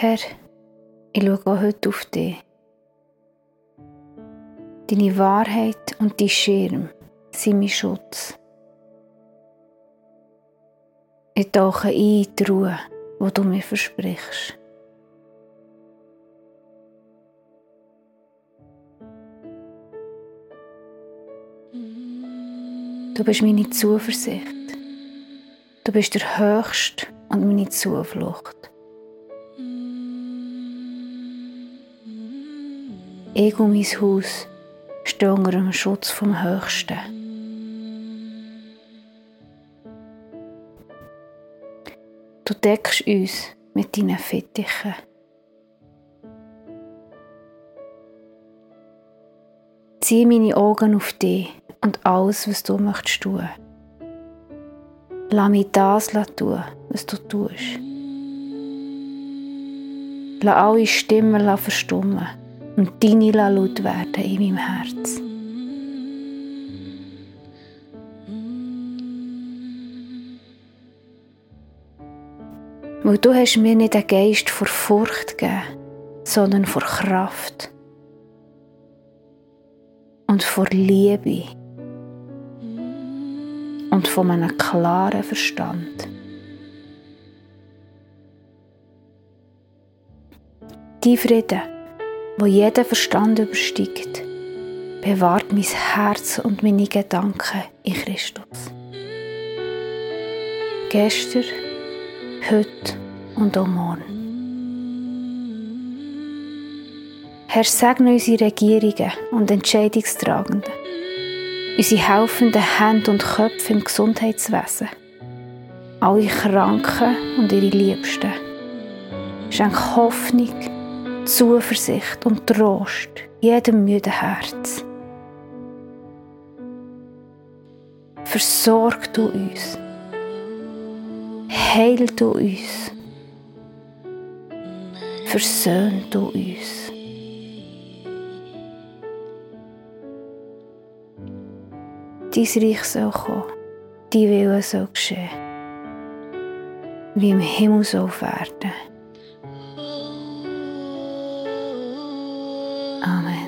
Herr, ich schaue auch heute auf dich. Deine Wahrheit und dein Schirm sind mein Schutz. Ich tauche ein in die Ruhe, die du mir versprichst. Du bist meine Zuversicht. Du bist der Höchste und meine Zuflucht. Und mein Haus stehen unter dem Schutz vom Höchsten. Du deckst uns mit deinen Fittichen. Ziehe meine Augen auf dich und alles, was du möchtest tun. Lass mich das tun, was du tust. Lass alle Stimmen verstummen und deine laut werden in meinem Herz. Weil du hast mir nicht einen Geist vor Furcht gegeben, sondern vor Kraft und vor Liebe und von einem klaren Verstand. Die Frieden, wo jeder Verstand übersteigt, bewahrt mein Herz und meine Gedanken in Christus. Gestern, heute und auch morgen. Herr, segne unsere Regierungen und Entscheidungstragenden unsere helfenden Hände und Köpfe im Gesundheitswesen, alle Kranken und ihre Liebsten. Schenk Hoffnung, Zuversicht und Trost jedem müden Herz. Versorg du uns. Heil du uns. Versöhn du uns. dein Reich soll kommen, dein Wille soll geschehen, wie im Himmel soll werden. Amen.